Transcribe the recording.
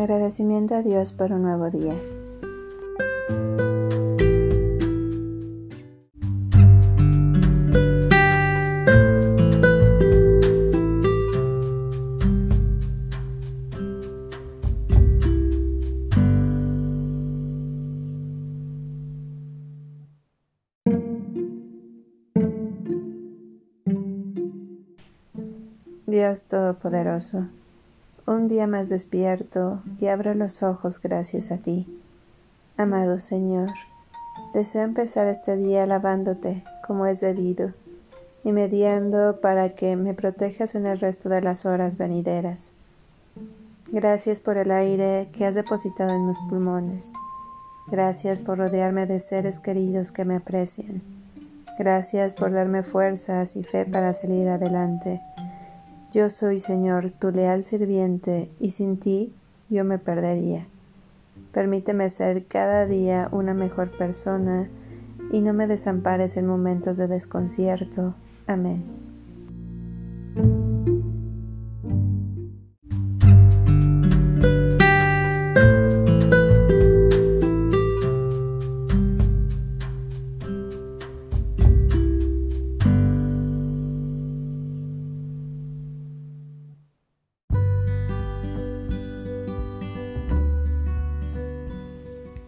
Agradecimiento a Dios por un nuevo día. Dios Todopoderoso, un día más despierto y abro los ojos gracias a ti. Amado Señor, deseo empezar este día alabándote como es debido y mediando para que me protejas en el resto de las horas venideras. Gracias por el aire que has depositado en mis pulmones. Gracias por rodearme de seres queridos que me aprecian. Gracias por darme fuerzas y fe para salir adelante. Yo soy, Señor, tu leal sirviente, y sin ti yo me perdería. Permíteme ser cada día una mejor persona y no me desampares en momentos de desconcierto. Amén.